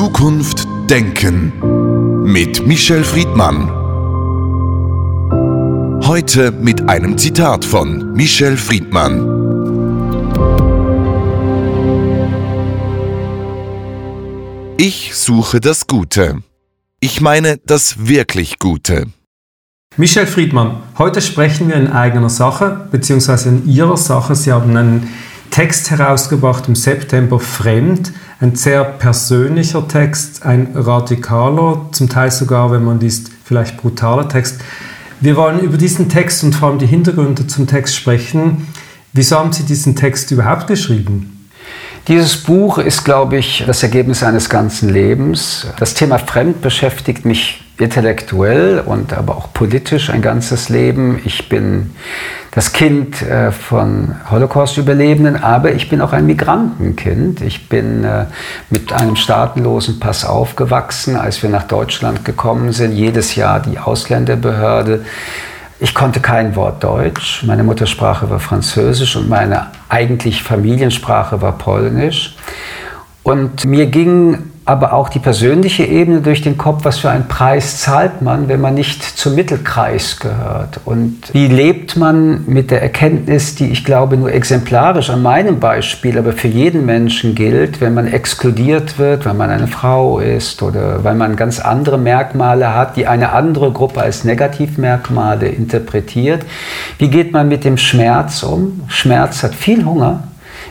Zukunft denken mit Michel Friedmann. Heute mit einem Zitat von Michel Friedmann. Ich suche das Gute. Ich meine das wirklich Gute. Michel Friedmann, heute sprechen wir in eigener Sache, beziehungsweise in Ihrer Sache. Sie haben einen Text herausgebracht im September Fremd, ein sehr persönlicher Text, ein radikaler, zum Teil sogar, wenn man liest, vielleicht brutaler Text. Wir wollen über diesen Text und vor allem die Hintergründe zum Text sprechen. Wieso haben Sie diesen Text überhaupt geschrieben? Dieses Buch ist, glaube ich, das Ergebnis eines ganzen Lebens. Das Thema Fremd beschäftigt mich intellektuell und aber auch politisch ein ganzes Leben. Ich bin das Kind äh, von Holocaust-Überlebenden, aber ich bin auch ein Migrantenkind. Ich bin äh, mit einem staatenlosen Pass aufgewachsen, als wir nach Deutschland gekommen sind. Jedes Jahr die Ausländerbehörde. Ich konnte kein Wort Deutsch. Meine Muttersprache war Französisch und meine eigentlich Familiensprache war Polnisch. Und mir ging aber auch die persönliche Ebene durch den Kopf, was für einen Preis zahlt man, wenn man nicht zum Mittelkreis gehört. Und wie lebt man mit der Erkenntnis, die ich glaube nur exemplarisch an meinem Beispiel, aber für jeden Menschen gilt, wenn man exkludiert wird, wenn man eine Frau ist oder weil man ganz andere Merkmale hat, die eine andere Gruppe als Negativmerkmale interpretiert. Wie geht man mit dem Schmerz um? Schmerz hat viel Hunger.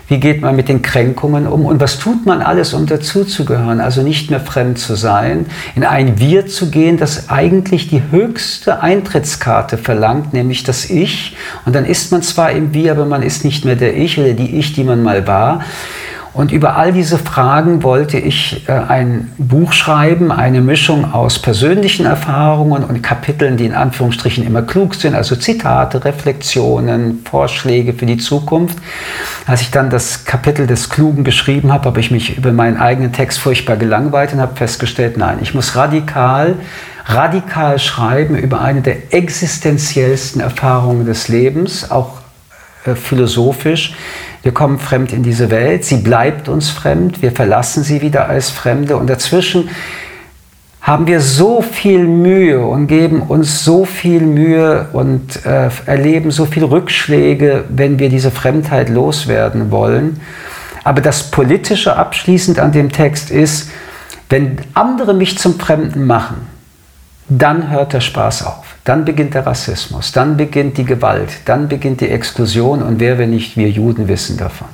Wie geht man mit den Kränkungen um? Und was tut man alles, um dazuzugehören? Also nicht mehr fremd zu sein, in ein Wir zu gehen, das eigentlich die höchste Eintrittskarte verlangt, nämlich das Ich. Und dann ist man zwar im Wir, aber man ist nicht mehr der Ich oder die Ich, die man mal war. Und über all diese Fragen wollte ich äh, ein Buch schreiben, eine Mischung aus persönlichen Erfahrungen und Kapiteln, die in Anführungsstrichen immer klug sind, also Zitate, Reflexionen, Vorschläge für die Zukunft. Als ich dann das Kapitel des Klugen geschrieben habe, habe ich mich über meinen eigenen Text furchtbar gelangweilt und habe festgestellt, nein, ich muss radikal radikal schreiben über eine der existenziellsten Erfahrungen des Lebens, auch äh, philosophisch. Wir kommen fremd in diese Welt, sie bleibt uns fremd, wir verlassen sie wieder als Fremde und dazwischen haben wir so viel Mühe und geben uns so viel Mühe und äh, erleben so viele Rückschläge, wenn wir diese Fremdheit loswerden wollen. Aber das Politische abschließend an dem Text ist, wenn andere mich zum Fremden machen, dann hört der Spaß auf. Dann beginnt der Rassismus, dann beginnt die Gewalt, dann beginnt die Exklusion und wer, wenn nicht wir Juden, wissen davon.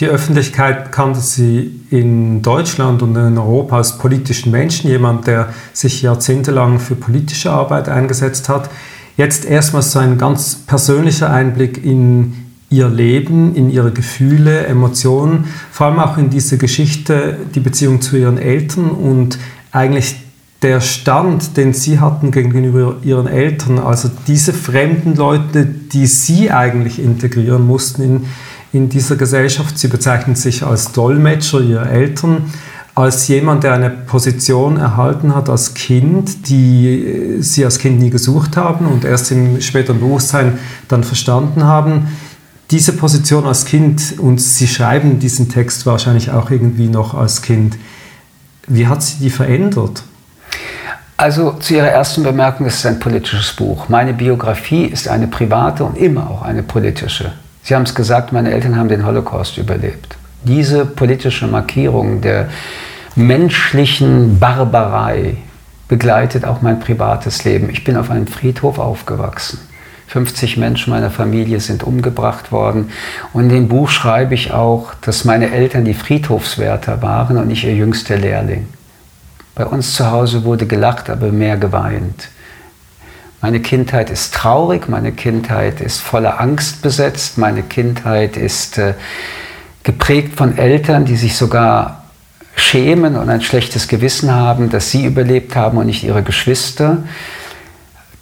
Die Öffentlichkeit kannte Sie in Deutschland und in Europa als politischen Menschen, jemand, der sich jahrzehntelang für politische Arbeit eingesetzt hat. Jetzt erstmals so ein ganz persönlicher Einblick in ihr Leben, in ihre Gefühle, Emotionen, vor allem auch in diese Geschichte, die Beziehung zu ihren Eltern und eigentlich der Stand, den Sie hatten gegenüber Ihren Eltern, also diese fremden Leute, die Sie eigentlich integrieren mussten in, in dieser Gesellschaft, Sie bezeichnen sich als Dolmetscher Ihrer Eltern, als jemand, der eine Position erhalten hat als Kind, die Sie als Kind nie gesucht haben und erst im späteren Bewusstsein dann verstanden haben. Diese Position als Kind, und Sie schreiben diesen Text wahrscheinlich auch irgendwie noch als Kind, wie hat sie die verändert? Also zu Ihrer ersten Bemerkung, es ist ein politisches Buch. Meine Biografie ist eine private und immer auch eine politische. Sie haben es gesagt, meine Eltern haben den Holocaust überlebt. Diese politische Markierung der menschlichen Barbarei begleitet auch mein privates Leben. Ich bin auf einem Friedhof aufgewachsen. 50 Menschen meiner Familie sind umgebracht worden. Und in dem Buch schreibe ich auch, dass meine Eltern die Friedhofswärter waren und ich ihr jüngster Lehrling. Bei uns zu Hause wurde gelacht, aber mehr geweint. Meine Kindheit ist traurig, meine Kindheit ist voller Angst besetzt, meine Kindheit ist äh, geprägt von Eltern, die sich sogar schämen und ein schlechtes Gewissen haben, dass sie überlebt haben und nicht ihre Geschwister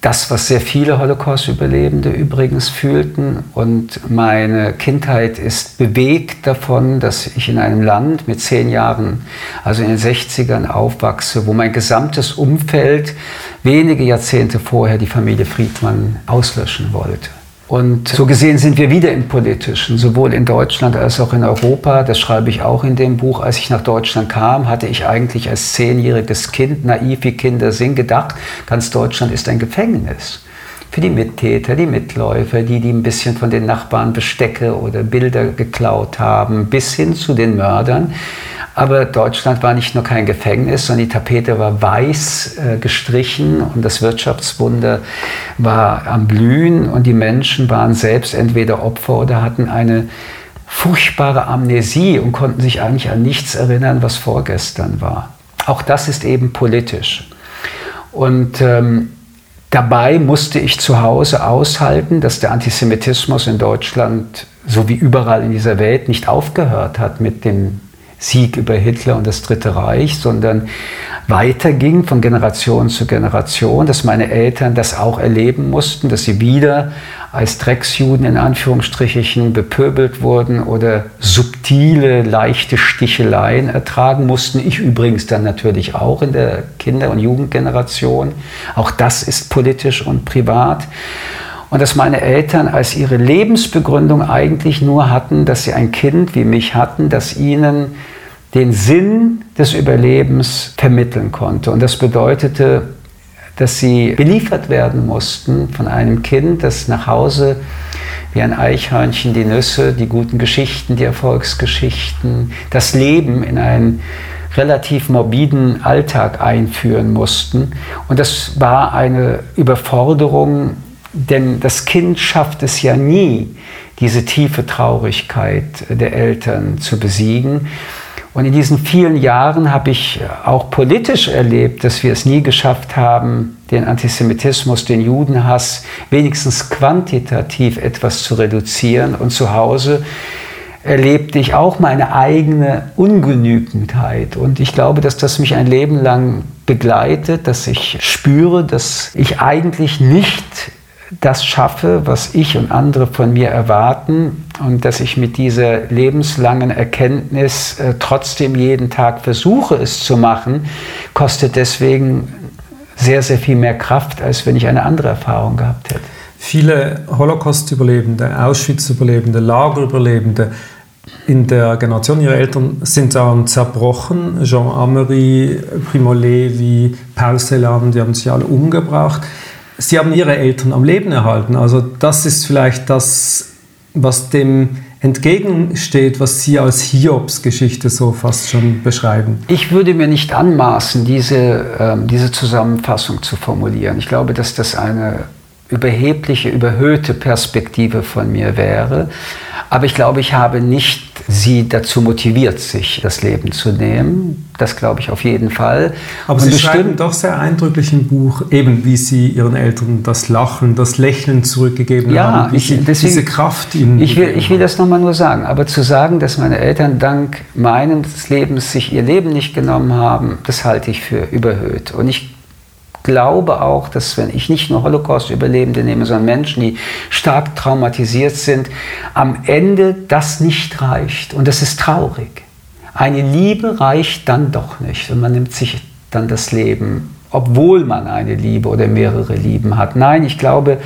das, was sehr viele Holocaust-Überlebende übrigens fühlten. Und meine Kindheit ist bewegt davon, dass ich in einem Land mit zehn Jahren, also in den 60ern, aufwachse, wo mein gesamtes Umfeld wenige Jahrzehnte vorher die Familie Friedmann auslöschen wollte. Und so gesehen sind wir wieder im Politischen, sowohl in Deutschland als auch in Europa. Das schreibe ich auch in dem Buch. Als ich nach Deutschland kam, hatte ich eigentlich als zehnjähriges Kind, naiv wie Kinder sind, gedacht, ganz Deutschland ist ein Gefängnis. Für die Mittäter, die Mitläufer, die, die ein bisschen von den Nachbarn Bestecke oder Bilder geklaut haben, bis hin zu den Mördern. Aber Deutschland war nicht nur kein Gefängnis, sondern die Tapete war weiß äh, gestrichen und das Wirtschaftswunder war am Blühen und die Menschen waren selbst entweder Opfer oder hatten eine furchtbare Amnesie und konnten sich eigentlich an nichts erinnern, was vorgestern war. Auch das ist eben politisch. Und ähm, dabei musste ich zu Hause aushalten, dass der Antisemitismus in Deutschland so wie überall in dieser Welt nicht aufgehört hat mit dem Sieg über Hitler und das Dritte Reich, sondern weiterging von Generation zu Generation, dass meine Eltern das auch erleben mussten, dass sie wieder als Drecksjuden in Anführungsstrichen bepöbelt wurden oder subtile, leichte Sticheleien ertragen mussten. Ich übrigens dann natürlich auch in der Kinder- und Jugendgeneration. Auch das ist politisch und privat und dass meine Eltern als ihre Lebensbegründung eigentlich nur hatten, dass sie ein Kind wie mich hatten, das ihnen den Sinn des Überlebens vermitteln konnte. Und das bedeutete, dass sie beliefert werden mussten von einem Kind, das nach Hause wie ein Eichhörnchen die Nüsse, die guten Geschichten, die Erfolgsgeschichten, das Leben in einen relativ morbiden Alltag einführen mussten. Und das war eine Überforderung, denn das Kind schafft es ja nie, diese tiefe Traurigkeit der Eltern zu besiegen. Und in diesen vielen Jahren habe ich auch politisch erlebt, dass wir es nie geschafft haben, den Antisemitismus, den Judenhass wenigstens quantitativ etwas zu reduzieren. Und zu Hause erlebte ich auch meine eigene Ungenügendheit. Und ich glaube, dass das mich ein Leben lang begleitet, dass ich spüre, dass ich eigentlich nicht das schaffe, was ich und andere von mir erwarten und dass ich mit dieser lebenslangen Erkenntnis äh, trotzdem jeden Tag versuche, es zu machen, kostet deswegen sehr, sehr viel mehr Kraft, als wenn ich eine andere Erfahrung gehabt hätte. Viele Holocaust-Überlebende, Auschwitz-Überlebende, Lagerüberlebende in der Generation ihrer Eltern sind daran zerbrochen. Jean Amery, Primo Levi, Paul Celan, die haben sich alle umgebracht sie haben ihre Eltern am Leben erhalten. Also das ist vielleicht das, was dem entgegensteht, was Sie als Hiobs-Geschichte so fast schon beschreiben. Ich würde mir nicht anmaßen, diese, äh, diese Zusammenfassung zu formulieren. Ich glaube, dass das eine überhebliche, überhöhte Perspektive von mir wäre. Aber ich glaube, ich habe nicht sie dazu motiviert, sich das Leben zu nehmen. Das glaube ich auf jeden Fall. Aber Und Sie schreiben doch sehr eindrücklich im Buch, eben wie Sie Ihren Eltern das Lachen, das Lächeln zurückgegeben ja, haben, wie ich, Sie deswegen, diese Kraft ihnen ich will, ich will das nochmal nur sagen. Aber zu sagen, dass meine Eltern dank meines Lebens sich ihr Leben nicht genommen haben, das halte ich für überhöht. Und ich glaube auch, dass wenn ich nicht nur Holocaust-Überlebende nehme, sondern Menschen, die stark traumatisiert sind, am Ende das nicht reicht. Und das ist traurig. Eine Liebe reicht dann doch nicht und man nimmt sich dann das Leben, obwohl man eine Liebe oder mehrere Lieben hat. Nein, ich glaube,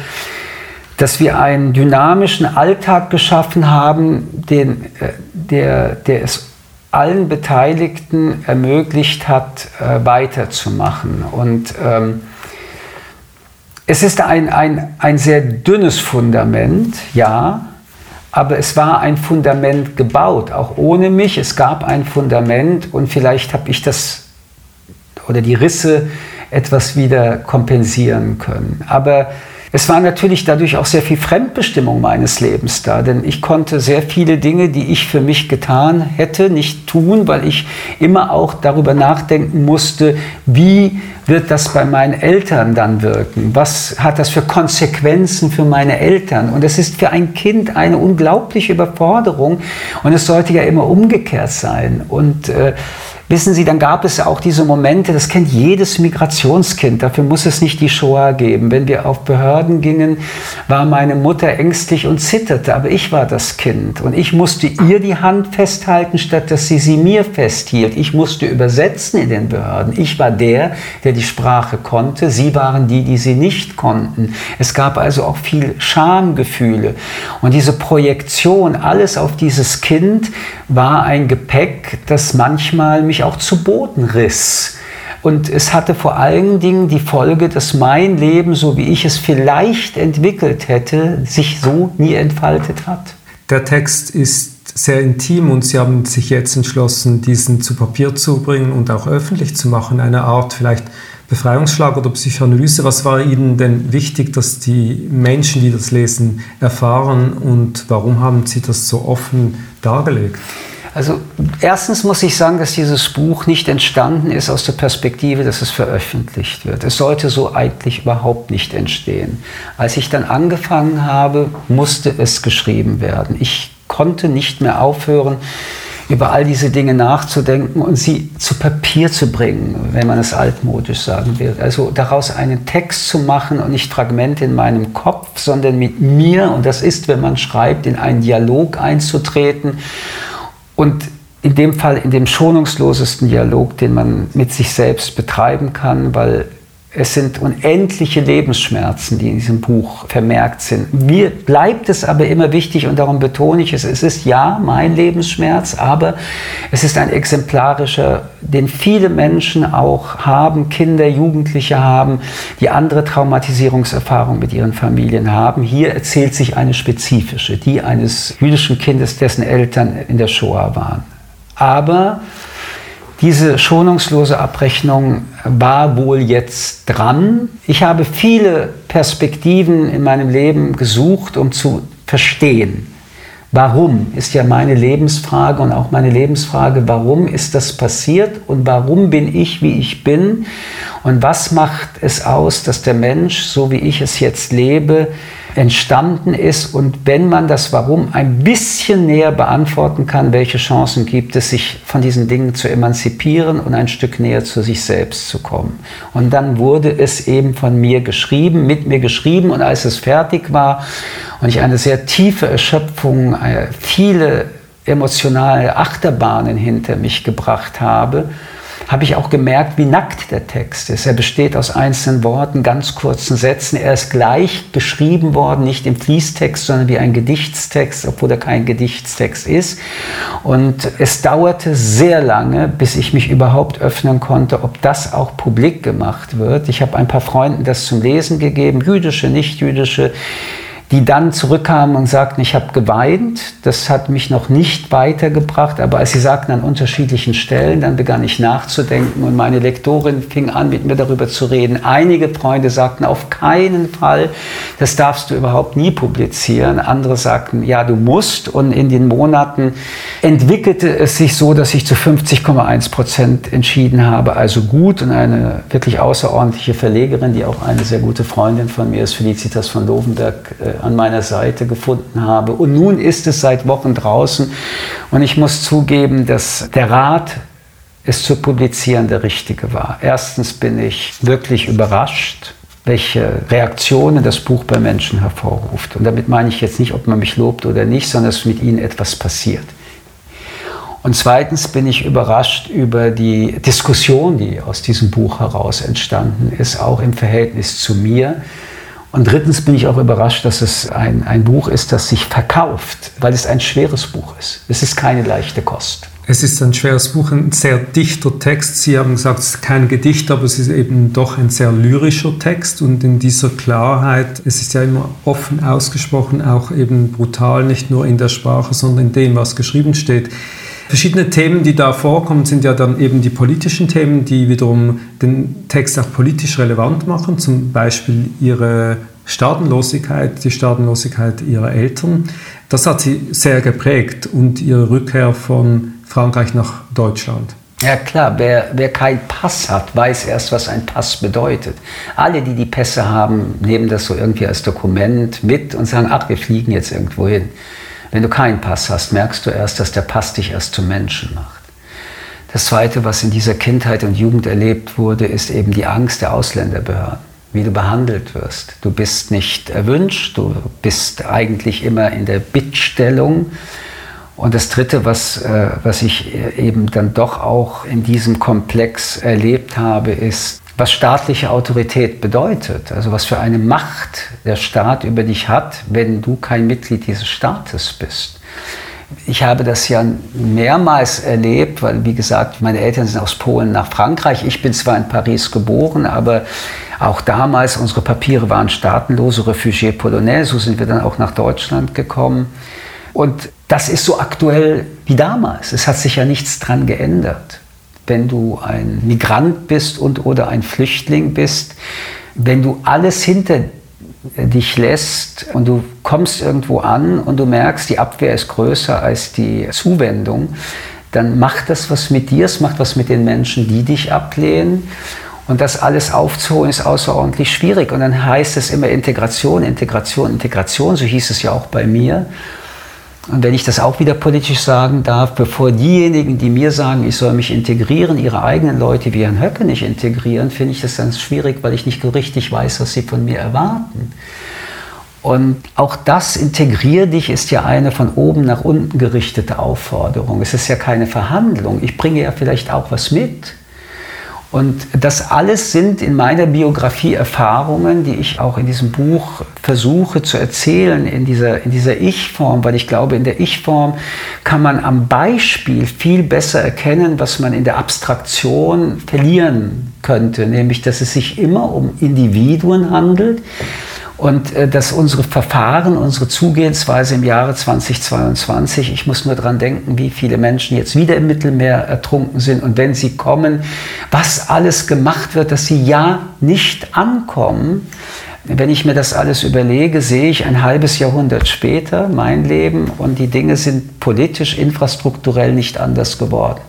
dass wir einen dynamischen Alltag geschaffen haben, den, äh, der, der es allen Beteiligten ermöglicht hat, äh, weiterzumachen. Und ähm, es ist ein, ein, ein sehr dünnes Fundament, ja, aber es war ein Fundament gebaut, auch ohne mich. Es gab ein Fundament und vielleicht habe ich das oder die Risse etwas wieder kompensieren können. Aber es war natürlich dadurch auch sehr viel Fremdbestimmung meines Lebens da, denn ich konnte sehr viele Dinge, die ich für mich getan hätte, nicht tun, weil ich immer auch darüber nachdenken musste, wie wird das bei meinen Eltern dann wirken? Was hat das für Konsequenzen für meine Eltern? Und es ist für ein Kind eine unglaubliche Überforderung und es sollte ja immer umgekehrt sein. Und äh, Wissen Sie, dann gab es auch diese Momente, das kennt jedes Migrationskind, dafür muss es nicht die Shoah geben. Wenn wir auf Behörden gingen, war meine Mutter ängstlich und zitterte, aber ich war das Kind und ich musste ihr die Hand festhalten, statt dass sie sie mir festhielt. Ich musste übersetzen in den Behörden. Ich war der, der die Sprache konnte, sie waren die, die sie nicht konnten. Es gab also auch viel Schamgefühle und diese Projektion, alles auf dieses Kind, war ein Gepäck, das manchmal mich auch zu Boden riss. Und es hatte vor allen Dingen die Folge, dass mein Leben, so wie ich es vielleicht entwickelt hätte, sich so nie entfaltet hat. Der Text ist sehr intim und Sie haben sich jetzt entschlossen, diesen zu Papier zu bringen und auch öffentlich zu machen. Eine Art vielleicht Befreiungsschlag oder Psychoanalyse. Was war Ihnen denn wichtig, dass die Menschen, die das lesen, erfahren und warum haben Sie das so offen dargelegt? Also erstens muss ich sagen, dass dieses Buch nicht entstanden ist aus der Perspektive, dass es veröffentlicht wird. Es sollte so eigentlich überhaupt nicht entstehen. Als ich dann angefangen habe, musste es geschrieben werden. Ich konnte nicht mehr aufhören, über all diese Dinge nachzudenken und sie zu Papier zu bringen, wenn man es altmodisch sagen will. Also daraus einen Text zu machen und nicht Fragmente in meinem Kopf, sondern mit mir, und das ist, wenn man schreibt, in einen Dialog einzutreten und in dem Fall in dem schonungslosesten Dialog, den man mit sich selbst betreiben kann, weil es sind unendliche Lebensschmerzen, die in diesem Buch vermerkt sind. Mir bleibt es aber immer wichtig und darum betone ich es, es ist ja mein Lebensschmerz, aber es ist ein exemplarischer, den viele Menschen auch haben, Kinder, Jugendliche haben, die andere Traumatisierungserfahrungen mit ihren Familien haben. Hier erzählt sich eine spezifische, die eines jüdischen Kindes, dessen Eltern in der Shoah waren. Aber diese schonungslose Abrechnung war wohl jetzt dran. Ich habe viele Perspektiven in meinem Leben gesucht, um zu verstehen, warum ist ja meine Lebensfrage und auch meine Lebensfrage, warum ist das passiert und warum bin ich, wie ich bin und was macht es aus, dass der Mensch, so wie ich es jetzt lebe, entstanden ist und wenn man das Warum ein bisschen näher beantworten kann, welche Chancen gibt es, sich von diesen Dingen zu emanzipieren und ein Stück näher zu sich selbst zu kommen. Und dann wurde es eben von mir geschrieben, mit mir geschrieben und als es fertig war und ich eine sehr tiefe Erschöpfung, äh, viele emotionale Achterbahnen hinter mich gebracht habe, habe ich auch gemerkt, wie nackt der Text ist. Er besteht aus einzelnen Worten, ganz kurzen Sätzen. Er ist gleich geschrieben worden, nicht im Fließtext, sondern wie ein Gedichtstext, obwohl er kein Gedichtstext ist. Und es dauerte sehr lange, bis ich mich überhaupt öffnen konnte, ob das auch publik gemacht wird. Ich habe ein paar Freunden das zum Lesen gegeben, jüdische, nicht jüdische die dann zurückkamen und sagten, ich habe geweint. Das hat mich noch nicht weitergebracht, aber als sie sagten an unterschiedlichen Stellen, dann begann ich nachzudenken und meine Lektorin fing an, mit mir darüber zu reden. Einige Freunde sagten, auf keinen Fall, das darfst du überhaupt nie publizieren. Andere sagten, ja, du musst. Und in den Monaten entwickelte es sich so, dass ich zu 50,1 Prozent entschieden habe, also gut. Und eine wirklich außerordentliche Verlegerin, die auch eine sehr gute Freundin von mir ist, Felicitas von Lovenberg, äh, an meiner Seite gefunden habe. Und nun ist es seit Wochen draußen und ich muss zugeben, dass der Rat, es zu publizieren, der richtige war. Erstens bin ich wirklich überrascht, welche Reaktionen das Buch bei Menschen hervorruft. Und damit meine ich jetzt nicht, ob man mich lobt oder nicht, sondern dass mit ihnen etwas passiert. Und zweitens bin ich überrascht über die Diskussion, die aus diesem Buch heraus entstanden ist, auch im Verhältnis zu mir. Und drittens bin ich auch überrascht, dass es ein, ein Buch ist, das sich verkauft, weil es ein schweres Buch ist. Es ist keine leichte Kost. Es ist ein schweres Buch, ein sehr dichter Text. Sie haben gesagt, es ist kein Gedicht, aber es ist eben doch ein sehr lyrischer Text. Und in dieser Klarheit, es ist ja immer offen ausgesprochen, auch eben brutal, nicht nur in der Sprache, sondern in dem, was geschrieben steht. Verschiedene Themen, die da vorkommen, sind ja dann eben die politischen Themen, die wiederum den Text auch politisch relevant machen, zum Beispiel ihre Staatenlosigkeit, die Staatenlosigkeit ihrer Eltern. Das hat sie sehr geprägt und ihre Rückkehr von Frankreich nach Deutschland. Ja klar, wer, wer keinen Pass hat, weiß erst, was ein Pass bedeutet. Alle, die die Pässe haben, nehmen das so irgendwie als Dokument mit und sagen, ach, wir fliegen jetzt irgendwo hin. Wenn du keinen Pass hast, merkst du erst, dass der Pass dich erst zum Menschen macht. Das Zweite, was in dieser Kindheit und Jugend erlebt wurde, ist eben die Angst der Ausländerbehörden, wie du behandelt wirst. Du bist nicht erwünscht, du bist eigentlich immer in der Bittstellung. Und das Dritte, was, äh, was ich eben dann doch auch in diesem Komplex erlebt habe, ist, was staatliche Autorität bedeutet. Also was für eine Macht der Staat über dich hat, wenn du kein Mitglied dieses Staates bist ich habe das ja mehrmals erlebt, weil, wie gesagt, meine Eltern sind aus Polen nach Frankreich. Ich bin zwar in Paris geboren, aber auch damals, unsere Papiere waren staatenlose Refugiés Polonais, so sind wir dann auch nach Deutschland gekommen. Und das ist so aktuell wie damals. Es hat sich ja nichts dran geändert. Wenn du ein Migrant bist und oder ein Flüchtling bist, wenn du alles hinter dich lässt und du kommst irgendwo an und du merkst, die Abwehr ist größer als die Zuwendung, dann macht das was mit dir, es macht was mit den Menschen, die dich ablehnen. Und das alles aufzuholen ist außerordentlich schwierig. Und dann heißt es immer Integration, Integration, Integration, so hieß es ja auch bei mir. Und wenn ich das auch wieder politisch sagen darf, bevor diejenigen, die mir sagen, ich soll mich integrieren, ihre eigenen Leute wie Herrn Höcke nicht integrieren, finde ich das ganz schwierig, weil ich nicht richtig weiß, was sie von mir erwarten. Und auch das Integrier dich ist ja eine von oben nach unten gerichtete Aufforderung. Es ist ja keine Verhandlung. Ich bringe ja vielleicht auch was mit. Und das alles sind in meiner Biografie Erfahrungen, die ich auch in diesem Buch versuche zu erzählen, in dieser, in dieser Ich-Form, weil ich glaube, in der Ich-Form kann man am Beispiel viel besser erkennen, was man in der Abstraktion verlieren könnte, nämlich dass es sich immer um Individuen handelt, und äh, dass unsere Verfahren, unsere Zugehensweise im Jahre 2022, ich muss nur daran denken, wie viele Menschen jetzt wieder im Mittelmeer ertrunken sind und wenn sie kommen, was alles gemacht wird, dass sie ja nicht ankommen. Wenn ich mir das alles überlege, sehe ich ein halbes Jahrhundert später mein Leben und die Dinge sind politisch, infrastrukturell nicht anders geworden.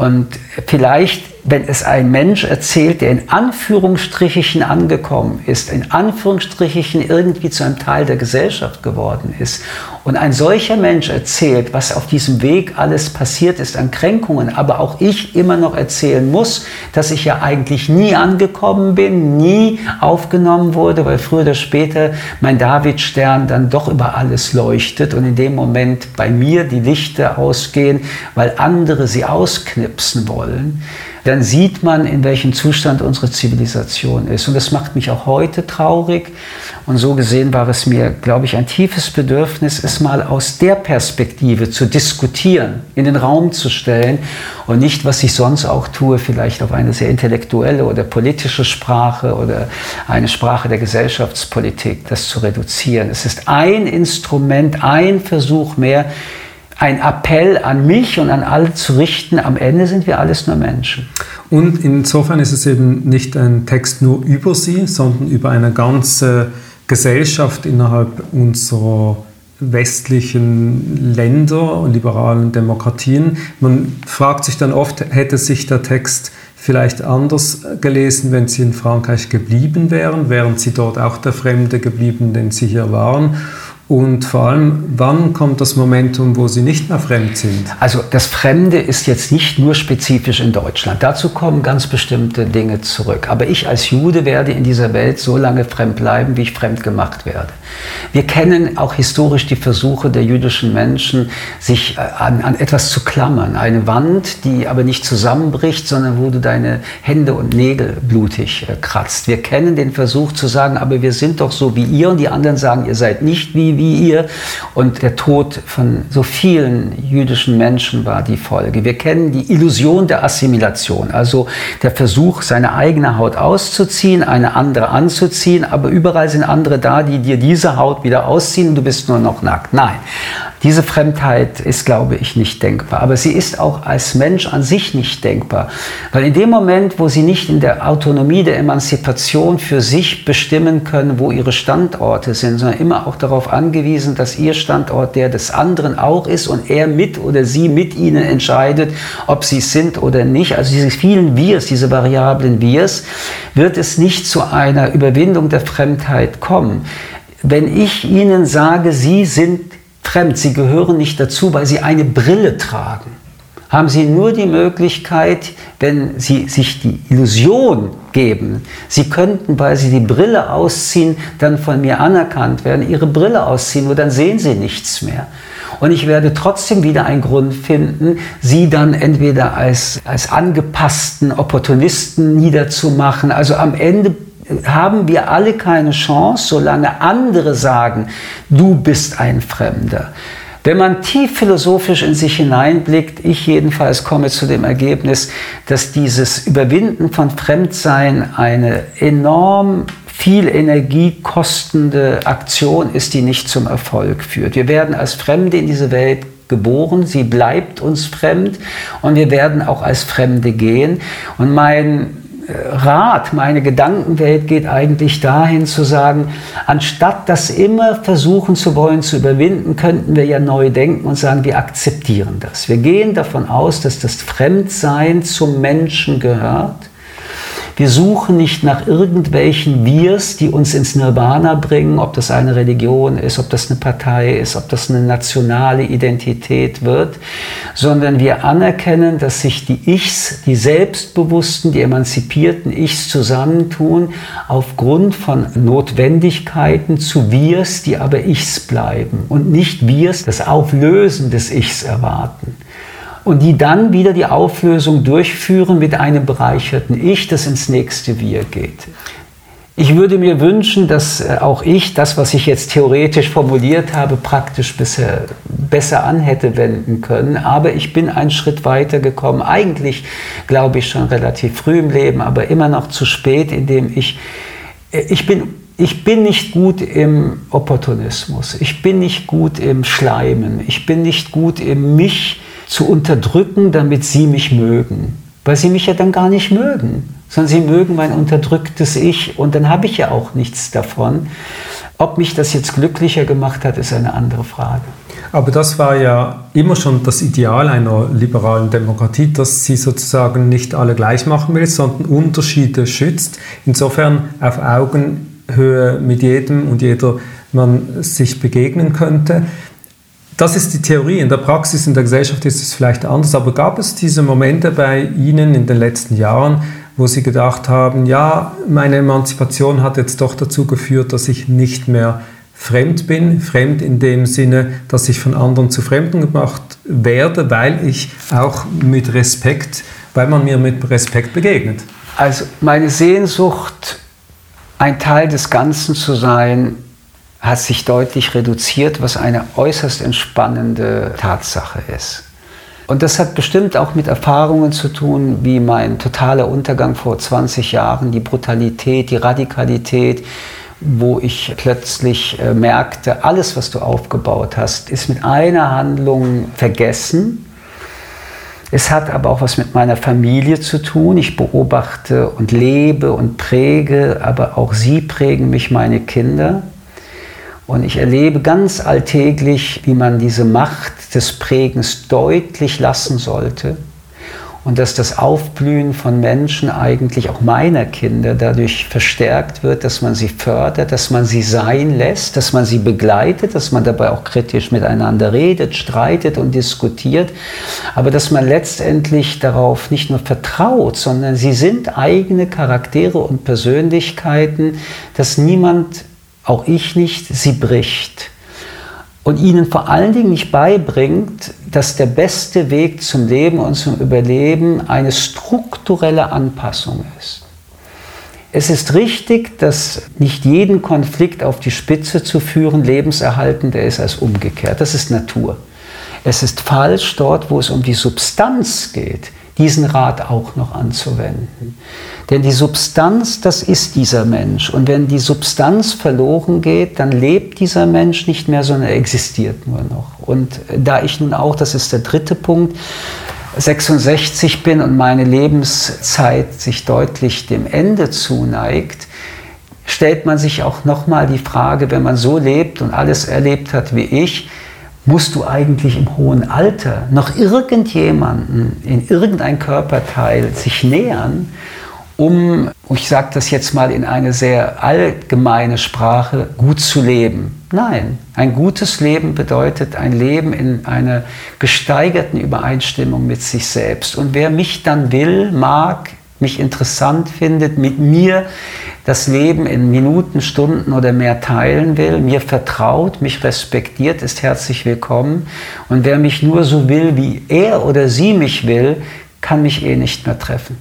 Und vielleicht wenn es ein Mensch erzählt, der in Anführungsstrichen angekommen ist, in Anführungsstrichen irgendwie zu einem Teil der Gesellschaft geworden ist, und ein solcher Mensch erzählt, was auf diesem Weg alles passiert ist an Kränkungen, aber auch ich immer noch erzählen muss, dass ich ja eigentlich nie angekommen bin, nie aufgenommen wurde, weil früher oder später mein Davidstern dann doch über alles leuchtet und in dem Moment bei mir die Lichter ausgehen, weil andere sie ausknipsen wollen dann sieht man, in welchem Zustand unsere Zivilisation ist. Und das macht mich auch heute traurig. Und so gesehen war es mir, glaube ich, ein tiefes Bedürfnis, es mal aus der Perspektive zu diskutieren, in den Raum zu stellen und nicht, was ich sonst auch tue, vielleicht auf eine sehr intellektuelle oder politische Sprache oder eine Sprache der Gesellschaftspolitik, das zu reduzieren. Es ist ein Instrument, ein Versuch mehr, ein Appell an mich und an alle zu richten, am Ende sind wir alles nur Menschen. Und insofern ist es eben nicht ein Text nur über sie, sondern über eine ganze Gesellschaft innerhalb unserer westlichen Länder, liberalen Demokratien. Man fragt sich dann oft, hätte sich der Text vielleicht anders gelesen, wenn sie in Frankreich geblieben wären? Wären sie dort auch der Fremde geblieben, den sie hier waren? Und vor allem, wann kommt das Momentum, wo sie nicht mehr fremd sind? Also das Fremde ist jetzt nicht nur spezifisch in Deutschland. Dazu kommen ganz bestimmte Dinge zurück. Aber ich als Jude werde in dieser Welt so lange fremd bleiben, wie ich fremd gemacht werde. Wir kennen auch historisch die Versuche der jüdischen Menschen, sich äh, an, an etwas zu klammern. Eine Wand, die aber nicht zusammenbricht, sondern wo du deine Hände und Nägel blutig äh, kratzt. Wir kennen den Versuch zu sagen, aber wir sind doch so wie ihr und die anderen sagen, ihr seid nicht wie wie ihr. Und der Tod von so vielen jüdischen Menschen war die Folge. Wir kennen die Illusion der Assimilation, also der Versuch, seine eigene Haut auszuziehen, eine andere anzuziehen, aber überall sind andere da, die dir diese Haut wieder ausziehen und du bist nur noch nackt. Nein, diese Fremdheit ist, glaube ich, nicht denkbar. Aber sie ist auch als Mensch an sich nicht denkbar. Weil in dem Moment, wo sie nicht in der Autonomie der Emanzipation für sich bestimmen können, wo ihre Standorte sind, sondern immer auch darauf angewiesen, dass ihr Standort der des anderen auch ist und er mit oder sie mit ihnen entscheidet, ob sie es sind oder nicht. Also diese vielen Wirs, diese variablen Wirs, wird es nicht zu einer Überwindung der Fremdheit kommen. Wenn ich Ihnen sage, Sie sind fremd. Sie gehören nicht dazu, weil sie eine Brille tragen. haben sie nur die Möglichkeit, wenn sie sich die Illusion geben, sie könnten, weil sie die Brille ausziehen, dann von mir anerkannt werden, ihre Brille ausziehen, nur dann sehen sie nichts mehr. Und ich werde trotzdem wieder einen Grund finden, sie dann entweder als, als angepassten Opportunisten niederzumachen. Also am Ende haben wir alle keine Chance, solange andere sagen, du bist ein Fremder. Wenn man tief philosophisch in sich hineinblickt, ich jedenfalls komme zu dem Ergebnis, dass dieses Überwinden von Fremdsein eine enorm viel Energie kostende Aktion ist, die nicht zum Erfolg führt. Wir werden als Fremde in diese Welt geboren, sie bleibt uns fremd und wir werden auch als Fremde gehen. Und mein Rat, meine Gedankenwelt geht eigentlich dahin zu sagen, anstatt das immer versuchen zu wollen zu überwinden, könnten wir ja neu denken und sagen, wir akzeptieren das. Wir gehen davon aus, dass das Fremdsein zum Menschen gehört wir suchen nicht nach irgendwelchen Wirs, die uns ins Nirvana bringen, ob das eine Religion ist, ob das eine Partei ist, ob das eine nationale Identität wird, sondern wir anerkennen, dass sich die Ichs, die selbstbewussten, die emanzipierten Ichs zusammentun aufgrund von Notwendigkeiten zu Wirs, die aber Ichs bleiben und nicht Wirs das Auflösen des Ichs erwarten und die dann wieder die Auflösung durchführen mit einem bereicherten Ich, das ins nächste Wir geht. Ich würde mir wünschen, dass äh, auch ich das, was ich jetzt theoretisch formuliert habe, praktisch bisher besser an hätte wenden können. Aber ich bin einen Schritt weiter gekommen. Eigentlich glaube ich schon relativ früh im Leben, aber immer noch zu spät, indem ich, äh, ich bin ich bin nicht gut im Opportunismus, ich bin nicht gut im Schleimen, ich bin nicht gut im mich zu unterdrücken, damit sie mich mögen. Weil sie mich ja dann gar nicht mögen, sondern sie mögen mein unterdrücktes Ich und dann habe ich ja auch nichts davon. Ob mich das jetzt glücklicher gemacht hat, ist eine andere Frage. Aber das war ja immer schon das Ideal einer liberalen Demokratie, dass sie sozusagen nicht alle gleich machen will, sondern Unterschiede schützt. Insofern auf Augenhöhe mit jedem und jeder man sich begegnen könnte. Das ist die Theorie. In der Praxis, in der Gesellschaft ist es vielleicht anders. Aber gab es diese Momente bei Ihnen in den letzten Jahren, wo Sie gedacht haben, ja, meine Emanzipation hat jetzt doch dazu geführt, dass ich nicht mehr fremd bin, fremd in dem Sinne, dass ich von anderen zu Fremden gemacht werde, weil ich auch mit Respekt, weil man mir mit Respekt begegnet. Also meine Sehnsucht, ein Teil des Ganzen zu sein, hat sich deutlich reduziert, was eine äußerst entspannende Tatsache ist. Und das hat bestimmt auch mit Erfahrungen zu tun, wie mein totaler Untergang vor 20 Jahren, die Brutalität, die Radikalität, wo ich plötzlich äh, merkte, alles, was du aufgebaut hast, ist mit einer Handlung vergessen. Es hat aber auch was mit meiner Familie zu tun. Ich beobachte und lebe und präge, aber auch sie prägen mich, meine Kinder. Und ich erlebe ganz alltäglich, wie man diese Macht des Prägens deutlich lassen sollte und dass das Aufblühen von Menschen, eigentlich auch meiner Kinder, dadurch verstärkt wird, dass man sie fördert, dass man sie sein lässt, dass man sie begleitet, dass man dabei auch kritisch miteinander redet, streitet und diskutiert, aber dass man letztendlich darauf nicht nur vertraut, sondern sie sind eigene Charaktere und Persönlichkeiten, dass niemand auch ich nicht, sie bricht. Und ihnen vor allen Dingen nicht beibringt, dass der beste Weg zum Leben und zum Überleben eine strukturelle Anpassung ist. Es ist richtig, dass nicht jeden Konflikt auf die Spitze zu führen lebenserhaltender ist als umgekehrt. Das ist Natur. Es ist falsch dort, wo es um die Substanz geht, diesen Rat auch noch anzuwenden. Denn die Substanz, das ist dieser Mensch. Und wenn die Substanz verloren geht, dann lebt dieser Mensch nicht mehr, sondern er existiert nur noch. Und da ich nun auch, das ist der dritte Punkt, 66 bin und meine Lebenszeit sich deutlich dem Ende zuneigt, stellt man sich auch nochmal die Frage, wenn man so lebt und alles erlebt hat wie ich, musst du eigentlich im hohen Alter noch irgendjemanden in irgendein Körperteil sich nähern, um, ich sage das jetzt mal in eine sehr allgemeine Sprache, gut zu leben. Nein, ein gutes Leben bedeutet ein Leben in einer gesteigerten Übereinstimmung mit sich selbst. Und wer mich dann will, mag, mich interessant findet, mit mir das Leben in Minuten, Stunden oder mehr teilen will, mir vertraut, mich respektiert, ist herzlich willkommen. Und wer mich nur so will, wie er oder sie mich will, kann mich eh nicht mehr treffen.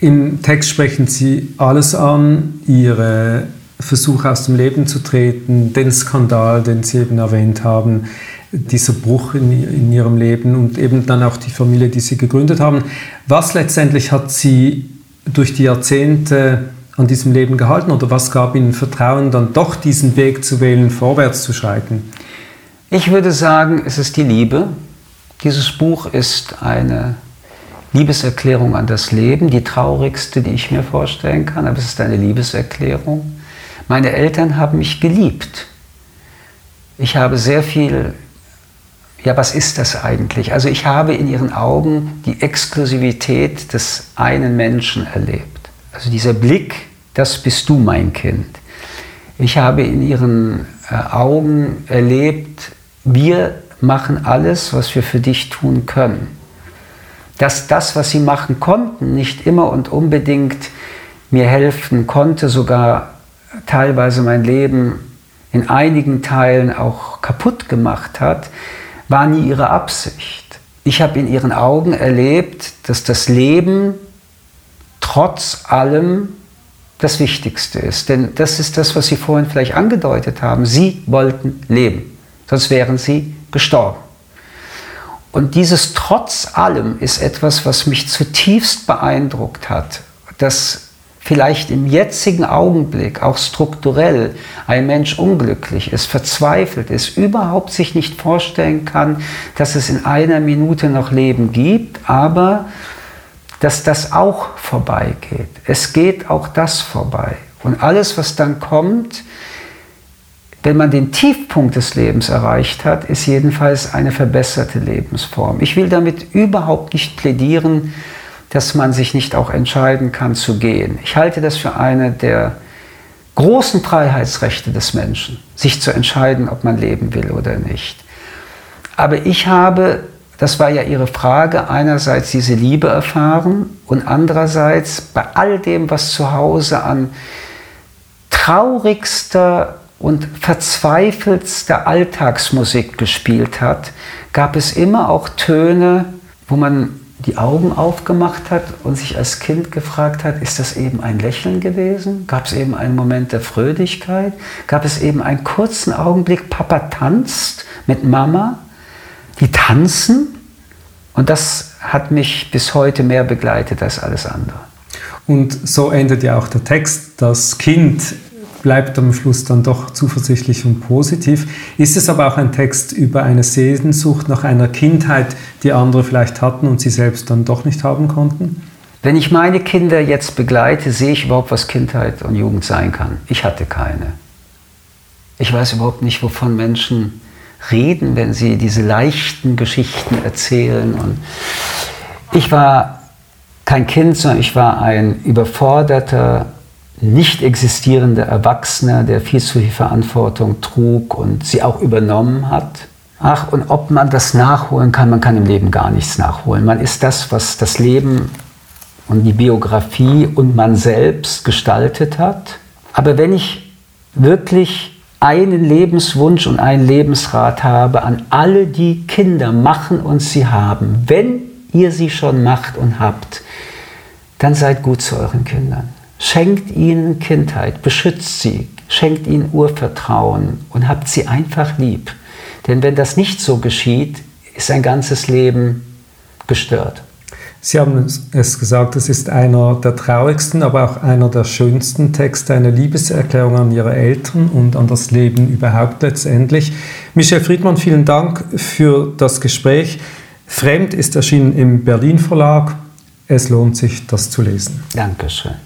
Im Text sprechen Sie alles an, Ihre Versuche aus dem Leben zu treten, den Skandal, den Sie eben erwähnt haben, dieser Bruch in, in, Ihrem Leben und eben dann auch die Familie, die Sie gegründet haben. Was letztendlich hat Sie durch die Jahrzehnte an diesem Leben gehalten oder was gab Ihnen Vertrauen, dann doch diesen Weg zu wählen, vorwärts zu schreiten? Ich würde sagen, es ist die Liebe. Dieses Buch ist eine Liebeserklärung an das Leben, die traurigste, die ich mir vorstellen kann, aber es ist eine Liebeserklärung. Meine Eltern haben mich geliebt. Ich habe sehr viel, ja, was ist das eigentlich? Also ich habe in ihren Augen die Exklusivität des einen Menschen erlebt. Also dieser Blick, das bist du mein Kind. Ich habe in ihren äh, Augen erlebt, wir machen alles, was wir für dich tun können dass das, was sie machen konnten, nicht immer und unbedingt mir helfen konnte, sogar teilweise mein Leben in einigen Teilen auch kaputt gemacht hat, war nie ihre Absicht. Ich habe in ihren Augen erlebt, dass das Leben trotz allem das Wichtigste ist. Denn das ist das, was Sie vorhin vielleicht angedeutet haben. Sie wollten leben, sonst wären Sie gestorben. Und dieses Trotz allem ist etwas, was mich zutiefst beeindruckt hat, dass vielleicht im jetzigen Augenblick auch strukturell ein Mensch unglücklich ist, verzweifelt ist, überhaupt sich nicht vorstellen kann, dass es in einer Minute noch Leben gibt, aber dass das auch vorbeigeht. Es geht auch das vorbei. Und alles, was dann kommt, wenn man den Tiefpunkt des Lebens erreicht hat, ist jedenfalls eine verbesserte Lebensform. Ich will damit überhaupt nicht plädieren, dass man sich nicht auch entscheiden kann zu gehen. Ich halte das für eine der großen Freiheitsrechte des Menschen, sich zu entscheiden, ob man leben will oder nicht. Aber ich habe, das war ja Ihre Frage, einerseits diese Liebe erfahren und andererseits bei all dem, was zu Hause an traurigster und verzweifeltste Alltagsmusik gespielt hat, gab es immer auch Töne, wo man die Augen aufgemacht hat und sich als Kind gefragt hat, ist das eben ein Lächeln gewesen? Gab es eben einen Moment der Fröhlichkeit? Gab es eben einen kurzen Augenblick, Papa tanzt mit Mama? Die tanzen? Und das hat mich bis heute mehr begleitet als alles andere. Und so endet ja auch der Text. Das Kind bleibt am Schluss dann doch zuversichtlich und positiv. Ist es aber auch ein Text über eine Sehnsucht nach einer Kindheit, die andere vielleicht hatten und sie selbst dann doch nicht haben konnten? Wenn ich meine Kinder jetzt begleite, sehe ich überhaupt, was Kindheit und Jugend sein kann. Ich hatte keine. Ich weiß überhaupt nicht, wovon Menschen reden, wenn sie diese leichten Geschichten erzählen. Und ich war kein Kind, sondern ich war ein überforderter, nicht existierende Erwachsener, der viel zu viel Verantwortung trug und sie auch übernommen hat. Ach, und ob man das nachholen kann, man kann im Leben gar nichts nachholen. Man ist das, was das Leben und die Biografie und man selbst gestaltet hat. Aber wenn ich wirklich einen Lebenswunsch und einen Lebensrat habe an alle, die Kinder machen und sie haben, wenn ihr sie schon macht und habt, dann seid gut zu euren Kindern. Schenkt ihnen Kindheit, beschützt sie, schenkt ihnen Urvertrauen und habt sie einfach lieb. Denn wenn das nicht so geschieht, ist ein ganzes Leben gestört. Sie haben es gesagt, es ist einer der traurigsten, aber auch einer der schönsten Texte, eine Liebeserklärung an Ihre Eltern und an das Leben überhaupt letztendlich. Michel Friedmann, vielen Dank für das Gespräch. Fremd ist erschienen im Berlin Verlag. Es lohnt sich, das zu lesen. Dankeschön.